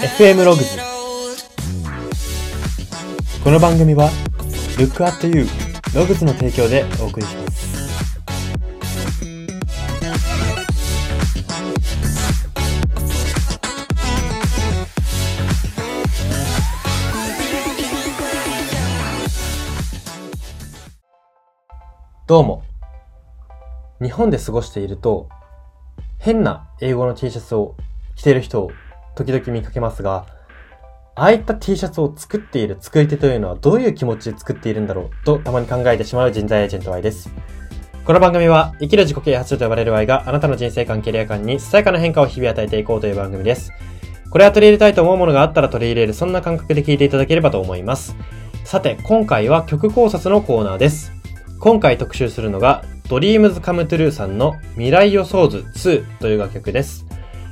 FM ログズこの番組は Look at You ログズの提供でお送りします。どうも。日本で過ごしていると変な英語の T シャツを着てる人を時々見かけますが、ああいった T シャツを作っている作り手というのはどういう気持ちで作っているんだろうとたまに考えてしまう人材エージェント Y です。この番組は生きる自己啓発と呼ばれる Y があなたの人生観、キャリア観にささやかな変化を日々与えていこうという番組です。これは取り入れたいと思うものがあったら取り入れる、そんな感覚で聞いていただければと思います。さて、今回は曲考察のコーナーです。今回特集するのが、Dreams Come True さんの未来予想図2という楽曲です。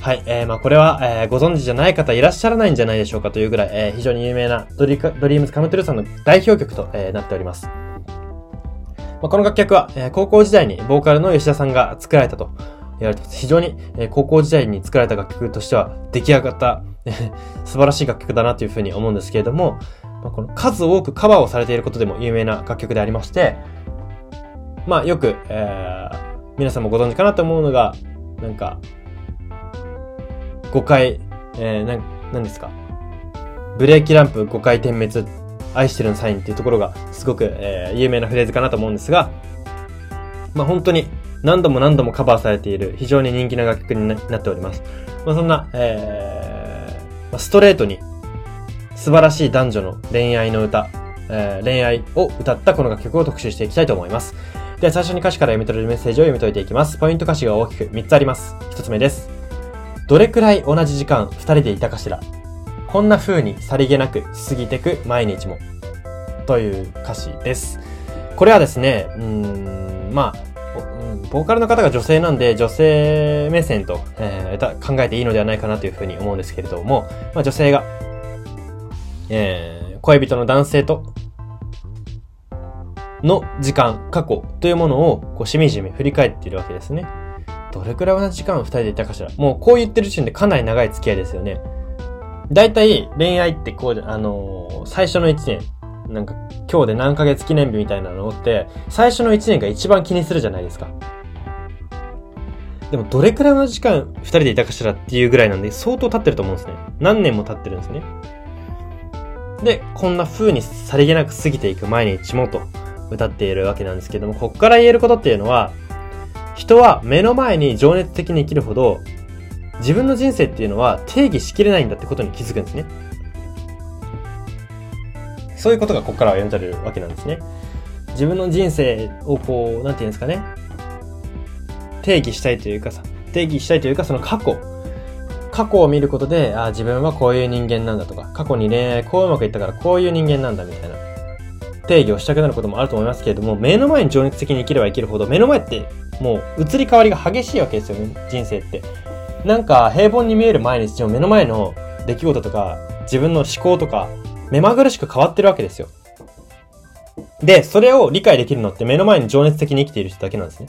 はい。えー、まあこれは、えー、ご存知じゃない方いらっしゃらないんじゃないでしょうかというぐらい、えー、非常に有名なドリドリームズカムトゥルーさんの代表曲と、えー、なっております。まあ、この楽曲は、えー、高校時代にボーカルの吉田さんが作られたと言われてます。非常に、えー、高校時代に作られた楽曲としては出来上がった、素晴らしい楽曲だなというふうに思うんですけれども、まあ、この数多くカバーをされていることでも有名な楽曲でありまして、まあよく、えー、皆さんもご存知かなと思うのが、なんか、5回、えー、な、なんですか？ブレーキランプ5回点滅、愛してるのサインっていうところがすごく、えー、有名なフレーズかなと思うんですが、まあ本当に何度も何度もカバーされている非常に人気な楽曲になっております。まあそんな、えー、ストレートに素晴らしい男女の恋愛の歌、えー、恋愛を歌ったこの楽曲を特集していきたいと思います。では最初に歌詞から読み取れるメッセージを読み解いていきます。ポイント歌詞が大きく3つあります。1つ目です。どれくらい同じ時間二人でいたかしらこんな風にさりげなく過ぎてく毎日も。という歌詞です。これはですね、うん、まあ、ボーカルの方が女性なんで、女性目線と、えー、考えていいのではないかなというふうに思うんですけれども、まあ、女性が、えー、恋人の男性と、の時間、過去というものを、こう、しみじみ振り返っているわけですね。どれくらい同じ時間二人でいたかしらもうこう言ってる時点でかなり長い付き合いですよね。大体恋愛ってこう、あのー、最初の一年、なんか今日で何ヶ月記念日みたいなのって、最初の一年が一番気にするじゃないですか。でもどれくらいの時間二人でいたかしらっていうぐらいなんで相当経ってると思うんですね。何年も経ってるんですね。で、こんな風にさりげなく過ぎていく毎日もと歌っているわけなんですけども、こっから言えることっていうのは、人は目の前に情熱的に生きるほど、自分の人生っていうのは定義しきれないんだってことに気づくんですね。そういうことがここからは読み取れるわけなんですね。自分の人生をこう、なんていうんですかね。定義したいというかさ、定義したいというかその過去。過去を見ることで、あ自分はこういう人間なんだとか、過去に恋愛こううまくいったからこういう人間なんだみたいな定義をしたくなることもあると思いますけれども、目の前に情熱的に生きれば生きるほど、目の前ってもう移り変わりが激しいわけですよね、人生って。なんか平凡に見える毎日でも目の前の出来事とか、自分の思考とか、目まぐるしく変わってるわけですよ。で、それを理解できるのって目の前に情熱的に生きている人だけなんですね。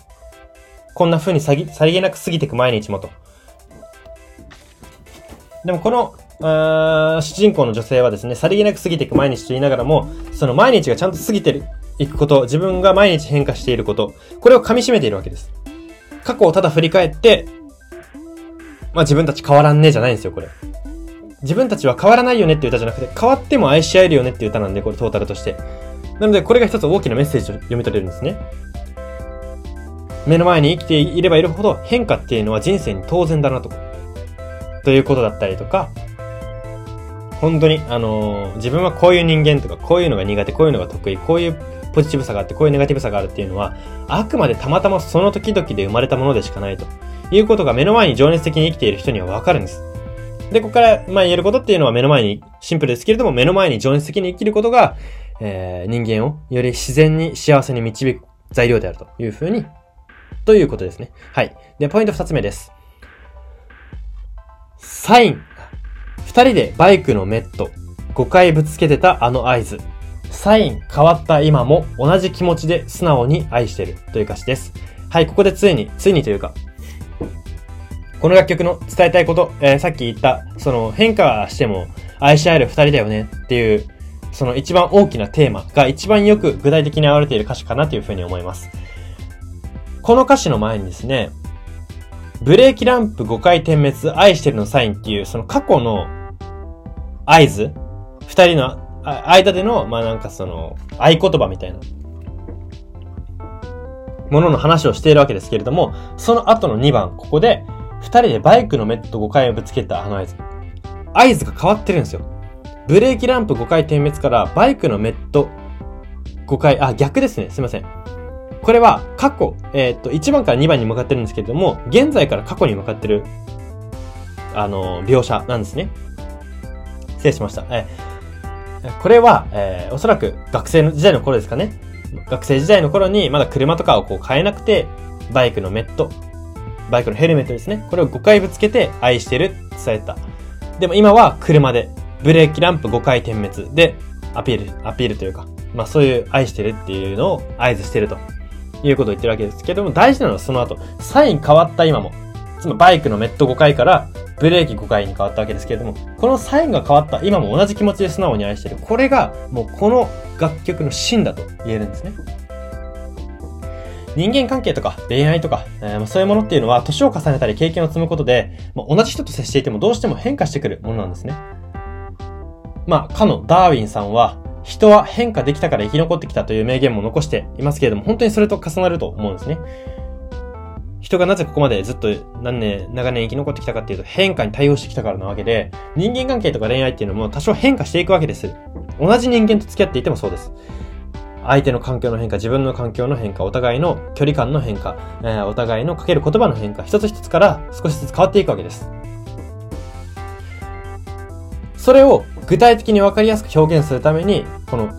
こんな風にささりげなく過ぎていく毎日もと。でもこの、主人公の女性はですね、さりげなく過ぎていく毎日と言いながらも、その毎日がちゃんと過ぎてるいくこと、自分が毎日変化していること、これを噛み締めているわけです。過去をただ振り返って、まあ自分たち変わらんねじゃないんですよ、これ。自分たちは変わらないよねっていう歌じゃなくて、変わっても愛し合えるよねっていう歌なんで、これトータルとして。なので、これが一つ大きなメッセージを読み取れるんですね。目の前に生きていればいるほど変化っていうのは人生に当然だなと。ということだったりとか、本当に、あのー、自分はこういう人間とか、こういうのが苦手、こういうのが得意、こういうポジティブさがあって、こういうネガティブさがあるっていうのは、あくまでたまたまその時々で生まれたものでしかないということが目の前に情熱的に生きている人にはわかるんです。で、ここから、まあ言えることっていうのは目の前に、シンプルですけれども、目の前に情熱的に生きることが、えー、人間をより自然に幸せに導く材料であるというふうに、ということですね。はい。で、ポイント二つ目です。サイン。二人でバイクのメット。5回ぶつけてたあの合図。サイン変わった今も同じ気持ちで素直に愛してるという歌詞です。はい、ここでついに、ついにというか、この楽曲の伝えたいこと、えーさっき言った、その変化しても愛し合える二人だよねっていう、その一番大きなテーマが一番よく具体的に表れている歌詞かなというふうに思います。この歌詞の前にですね、ブレーキランプ5回点滅、愛してるのサインっていう、その過去の合図二人のあ間での、まあなんかその、合言葉みたいな、ものの話をしているわけですけれども、その後の2番、ここで、二人でバイクのメット5回をぶつけたあの合図。合図が変わってるんですよ。ブレーキランプ5回点滅から、バイクのメット5回、あ、逆ですね。すいません。これは過去、えーっと、1番から2番に向かってるんですけれども、現在から過去に向かってる、あの、描写なんですね。失礼しました。えーこれは、えーおそらく学生の時代の頃ですかね。学生時代の頃にまだ車とかをこう買えなくて、バイクのメット、バイクのヘルメットですね。これを5回ぶつけて愛してるって伝えた。でも今は車で、ブレーキランプ5回点滅でアピール、アピールというか、まあそういう愛してるっていうのを合図してるということを言ってるわけですけども、大事なのはその後、サイン変わった今も、つまりバイクのメット5回からブレーキ5回に変わったわけですけれども、このサインが変わった今も同じ気持ちで素直に愛してる。これがもうこの楽曲の真だと言えるんですね。人間関係とか恋愛とか、えーそういうものっていうのは年を重ねたり経験を積むことで、まあ同じ人と接していてもどうしても変化してくるものなんですね。まあ、かのダーウィンさんは、人は変化できたから生き残ってきたという名言も残していますけれども、本当にそれと重なると思うんですね。人がなぜここまでずっと何年、長年生き残ってきたかっていうと変化に対応してきたからなわけで、人間関係とか恋愛っていうのも多少変化していくわけです。同じ人間と付き合っていてもそうです。相手の環境の変化、自分の環境の変化、お互いの距離感の変化、えーお互いのかける言葉の変化、一つ一つから少しずつ変わっていくわけです。それを具体的に分かりやすく表現するために、この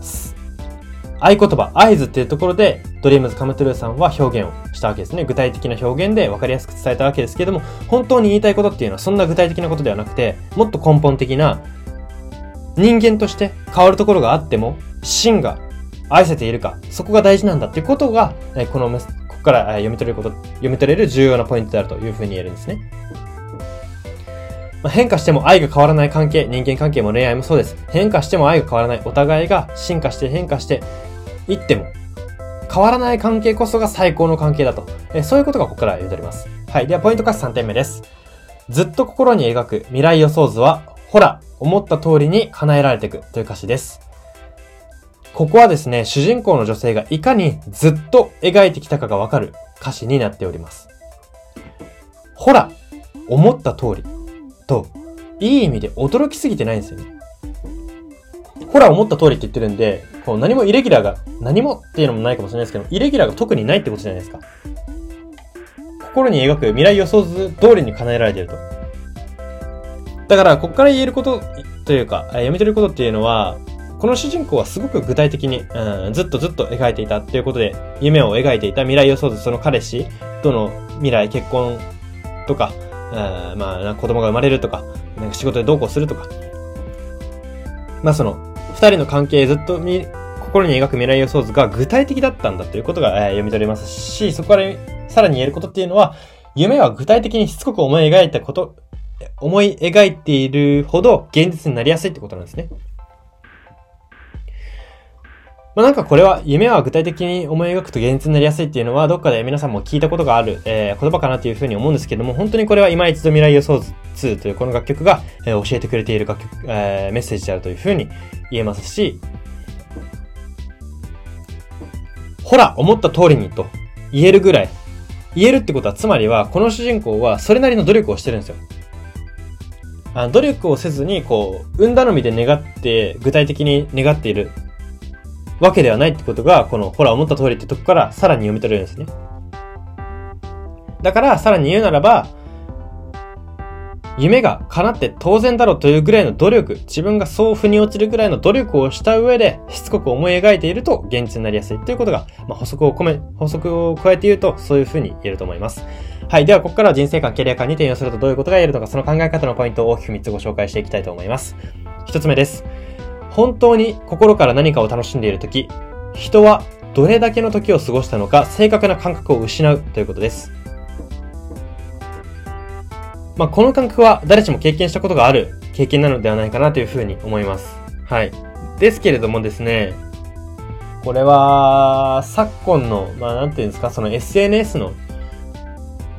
合言葉、合図っていうところで、ドリームズカムトゥルーさんは表現をしたわけですね。具体的な表現で分かりやすく伝えたわけですけれども、本当に言いたいことっていうのはそんな具体的なことではなくて、もっと根本的な人間として変わるところがあっても、真が愛せているか、そこが大事なんだっていうことが、この、ここから読み取れること、読み取れる重要なポイントであるというふうに言えるんですね。まあ変化しても愛が変わらない関係、人間関係も恋愛もそうです。変化しても愛が変わらない。お互いが進化して変化していっても、変わらない関係こそが最高の関係だと。えそういうことがここから読み取れます。はい。では、ポイント歌詞3点目です。ずっと心に描く未来予想図は、ほら、思った通りに叶えられていくという歌詞です。ここはですね、主人公の女性がいかにずっと描いてきたかがわかる歌詞になっております。ほら、思った通りと、いい意味で驚きすぎてないんですよね。ほら、思った通りって言ってるんで、こう何もイレギュラーが、何もっていうのもないかもしれないですけど、イレギュラーが特にないってことじゃないですか。心に描く未来予想図通りに叶えられてると。だから、ここから言えることというか、読み取ることっていうのは、この主人公はすごく具体的に、うん、ずっとずっと描いていたっていうことで、夢を描いていた未来予想図、その彼氏との未来、結婚とか、えまあ、子供が生まれるとか、なんか仕事でどうこうするとか。まあその、二人の関係ずっとみ、心に描く未来予想図が具体的だったんだということが、えー読み取れますし、そこからさらに言えることっていうのは、夢は具体的にしつこく思い描いたこと、思い描いているほど現実になりやすいってことなんですね。まあなんかこれは夢は具体的に思い描くと現実になりやすいっていうのはどっかで皆さんも聞いたことがある、えー言葉かなというふうに思うんですけども本当にこれは今一度未来予想図2というこの楽曲が、えー教えてくれている楽曲、えーメッセージであるというふうに言えますしほら思った通りにと言えるぐらい言えるってことはつまりはこの主人公はそれなりの努力をしてるんですよ。あの努力をせずにこう運頼みで願って具体的に願っているわけではないってことが、この、ほら、思った通りってとこからさらに読み取れるんですね。だから、さらに言うならば、夢が叶って当然だろうというぐらいの努力、自分がそう腑に落ちるぐらいの努力をした上で、しつこく思い描いていると現実になりやすいということが、まあ、補足を込め、補足を加えて言うと、そういうふうに言えると思います。はい。では、ここからは人生観、キャリア観に転用するとどういうことが言えるのか、その考え方のポイントを大きく3つご紹介していきたいと思います。1つ目です。本当に心から何かを楽しんでいるとき、人はどれだけの時を過ごしたのか正確な感覚を失うということです。まあ、この感覚は誰しも経験したことがある経験なのではないかなというふうに思います。はい。ですけれどもですね、これは、昨今の、まあ、なんていうんですか、その SNS の、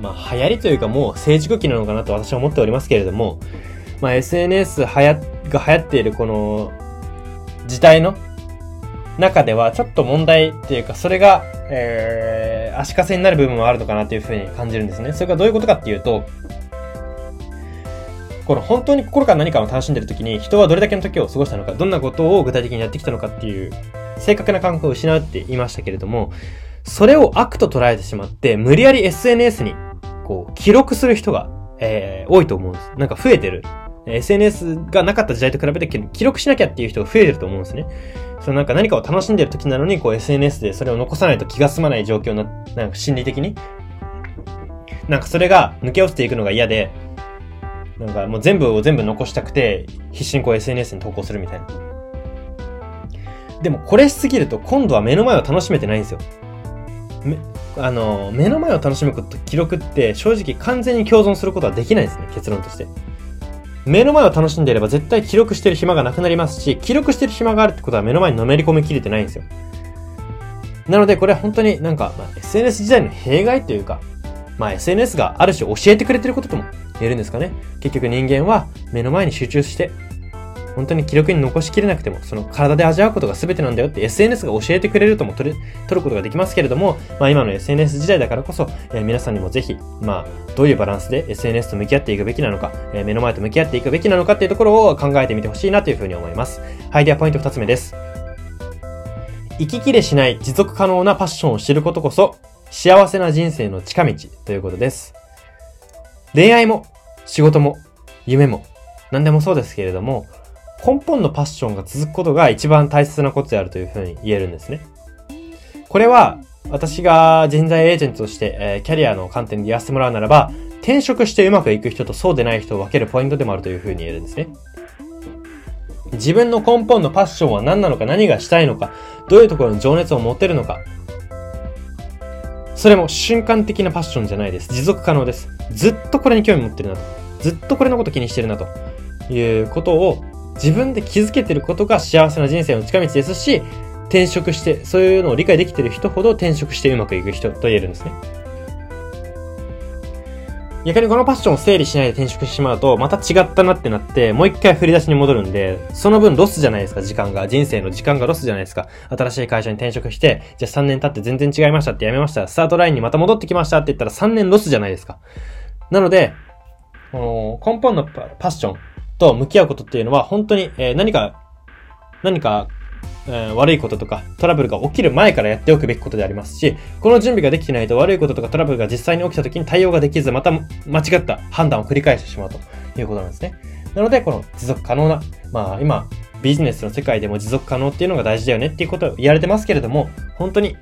まあ、流行りというかもう成熟期なのかなと私は思っておりますけれども、まあ、SNS はや、が流行っているこの、時代の中ではちょっと問題っていうか、それが、えー、足かせになる部分もあるのかなというふうに感じるんですね。それがどういうことかっていうと、この本当に心から何かを楽しんでる時に人はどれだけの時を過ごしたのか、どんなことを具体的にやってきたのかっていう正確な感覚を失うって言いましたけれども、それを悪と捉えてしまって、無理やり SNS にこう記録する人が、えー、多いと思うんです。なんか増えてる。SNS がなかった時代と比べて記録しなきゃっていう人が増えてると思うんですね。そのなんか何かを楽しんでる時なのに、こう SNS でそれを残さないと気が済まない状況な、なんか心理的に。なんかそれが抜け落ちていくのが嫌で、なんかもう全部を全部残したくて、必死にこう SNS に投稿するみたいな。でもこれしすぎると今度は目の前を楽しめてないんですよ。め、あの、目の前を楽しむことと記録って正直完全に共存することはできないですね、結論として。目の前を楽しんでいれば絶対記録してる暇がなくなりますし、記録してる暇があるってことは目の前にのめり込みきれてないんですよ。なのでこれは本当になんか、まあ、SNS 時代の弊害というか、まあ SNS がある種教えてくれてることとも言えるんですかね。結局人間は目の前に集中して、本当に記録に残しきれなくても、その体で味わうことが全てなんだよって SNS が教えてくれるとも取る、取ることができますけれども、まあ今の SNS 時代だからこそ、えー、皆さんにもぜひ、まあどういうバランスで SNS と向き合っていくべきなのか、えー、目の前と向き合っていくべきなのかっていうところを考えてみてほしいなというふうに思います。はい、ではポイント二つ目です。息切れしない持続可能なパッションを知ることこそ、幸せな人生の近道ということです。恋愛も、仕事も、夢も、何でもそうですけれども、根本のパッションが続くことが一番大切なことであるというふうに言えるんですね。これは、私が人材エージェントとして、えー、キャリアの観点で言わせてもらうならば、転職してうまくいく人とそうでない人を分けるポイントでもあるというふうに言えるんですね。自分の根本のパッションは何なのか、何がしたいのか、どういうところに情熱を持てるのか。それも瞬間的なパッションじゃないです。持続可能です。ずっとこれに興味持ってるなと。ずっとこれのこと気にしてるなと。いうことを自分で気づけてることが幸せな人生の近道ですし、転職して、そういうのを理解できてる人ほど転職してうまくいく人と言えるんですね。逆にこのパッションを整理しないで転職してしまうと、また違ったなってなって、もう一回振り出しに戻るんで、その分ロスじゃないですか、時間が。人生の時間がロスじゃないですか。新しい会社に転職して、じゃあ3年経って全然違いましたって辞めました。スタートラインにまた戻ってきましたって言ったら3年ロスじゃないですか。なので、この根本のパッションと向き合うことっていうのは、本当に、え、何か、何か、え、悪いこととかトラブルが起きる前からやっておくべきことでありますし、この準備ができてないと悪いこととかトラブルが実際に起きた時に対応ができず、また間違った判断を繰り返してしまうということなんですね。なので、この持続可能な、まあ今、ビジネスの世界でも持続可能っていうのが大事だよねっていうことを言われてますけれども、本当に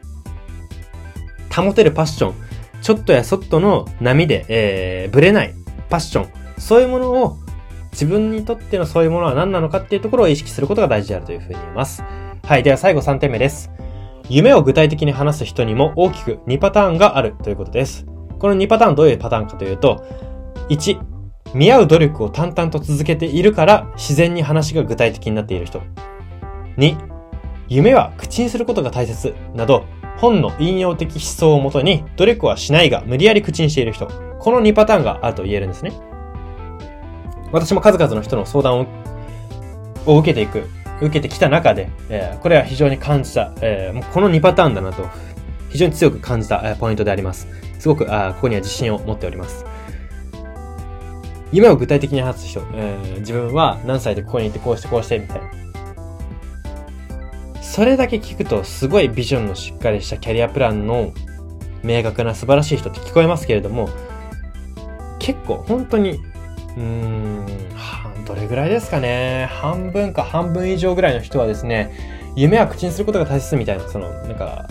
保てるパッション、ちょっとやそっとの波で、えー、ぶれないパッション、そういうものを自分にとってのそういうものは何なのかっていうところを意識することが大事であるというふうに言えます。はい。では最後3点目です。夢を具体的に話す人にも大きく2パターンがあるということです。この2パターンどういうパターンかというと、1、見合う努力を淡々と続けているから自然に話が具体的になっている人。2、夢は口にすることが大切など、本の引用的思想をもとに努力はしないが無理やり口にしている人。この2パターンがあると言えるんですね。私も数々の人の相談をを受けていく、受けてきた中で、えー、これは非常に感じた、えー、もうこの2パターンだなと、非常に強く感じた、えー、ポイントであります。すごく、あここには自信を持っております。夢を具体的に話す人、えー、自分は何歳でここにいてこうしてこうしてみたいな。それだけ聞くとすごいビジョンのしっかりしたキャリアプランの明確な素晴らしい人って聞こえますけれども、結構本当にうん、どれぐらいですかね。半分か半分以上ぐらいの人はですね、夢は口にすることが大切みたいな、その、なんか、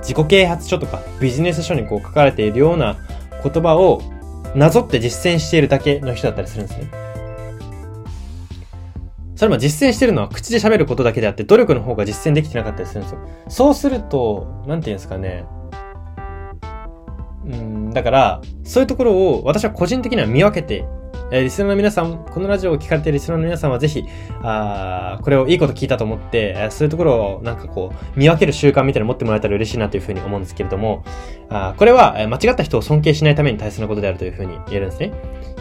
自己啓発書とかビジネス書にこう書かれているような言葉をなぞって実践しているだけの人だったりするんですね。それも実践してるのは口で喋ることだけであって、努力の方が実践できてなかったりするんですよ。そうすると、なんて言うんですかね。うん、だから、そういうところを私は個人的には見分けてえー、リスナーの皆さん、このラジオを聞かれているリスナーの皆さんはぜひ、あこれをいいこと聞いたと思って、え、そういうところをなんかこう、見分ける習慣みたいなの持ってもらえたら嬉しいなというふうに思うんですけれども、あこれは、え間違った人を尊敬しないために大切なことであるというふうに言えるんですね。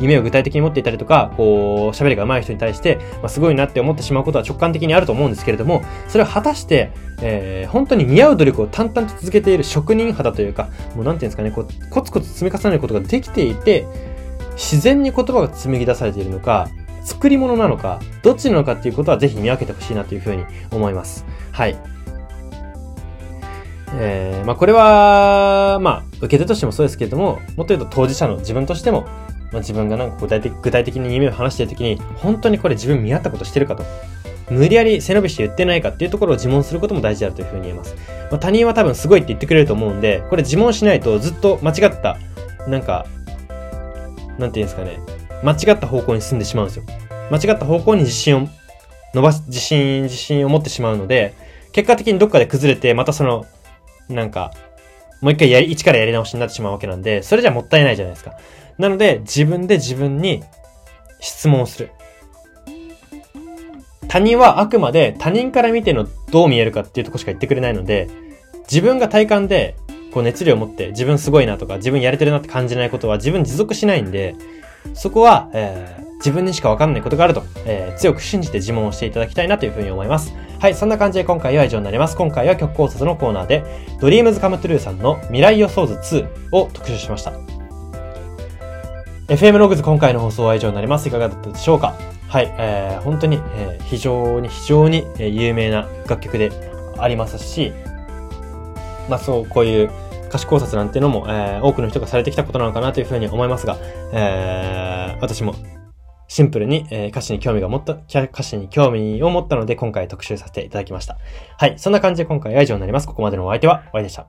夢を具体的に持っていたりとか、こう、喋りが上手い人に対して、まあ、すごいなって思ってしまうことは直感的にあると思うんですけれども、それを果たして、えー、本当に似合う努力を淡々と続けている職人肌というか、もうなんていうんですかね、こう、コツコツ積み重ねることができていて、自然に言葉が紡ぎ出されているのか、作り物なのか、どっちなのかっていうことはぜひ見分けてほしいなというふうに思います。はい。えー、まあこれは、まあ受け手としてもそうですけれども、もっと言うと当事者の自分としても、まあ、自分がなんか具体的具体的に夢を話しているときに、本当にこれ自分見合ったことしてるかと。無理やり背伸びして言ってないかっていうところを自問することも大事であるというふうに言えます。まあ、他人は多分すごいって言ってくれると思うんで、これ自問しないとずっと間違った、なんか、なんていうんですかね、間違った方向に進んでしまうんですよ。間違った方向に自信を伸ばす、自信、自信を持ってしまうので、結果的にどっかで崩れて、またその、なんか、もう一回やり、一からやり直しになってしまうわけなんで、それじゃもったいないじゃないですか。なので、自分で自分に質問をする。他人はあくまで他人から見てのどう見えるかっていうとこしか言ってくれないので、自分が体感でこう熱量を持って自分すごいなとか自分やれてるなって感じないことは自分持続しないんで、そこは、えー、自分にしかわかんないことがあると、えー、強く信じて自問をしていただきたいなというふうに思います。はい、そんな感じで今回は以上になります。今回は曲考察のコーナーで、Dreams Come True さんの未来予想図2を特集しました。FM ログズ今回の放送は以上になります。いかがだったでしょうか？はい、えー、本当に、えー、非常に非常に、有名な楽曲でありますし、まあそう、こういう歌詞考察なんていうのも、えー、多くの人がされてきたことなのかなというふうに思いますが、えー、私もシンプルに、えー、歌詞に興味が持った、歌詞に興味を持ったので今回特集させていただきました。はい。そんな感じで今回は以上になります。ここまでのお相手は、お会いでした。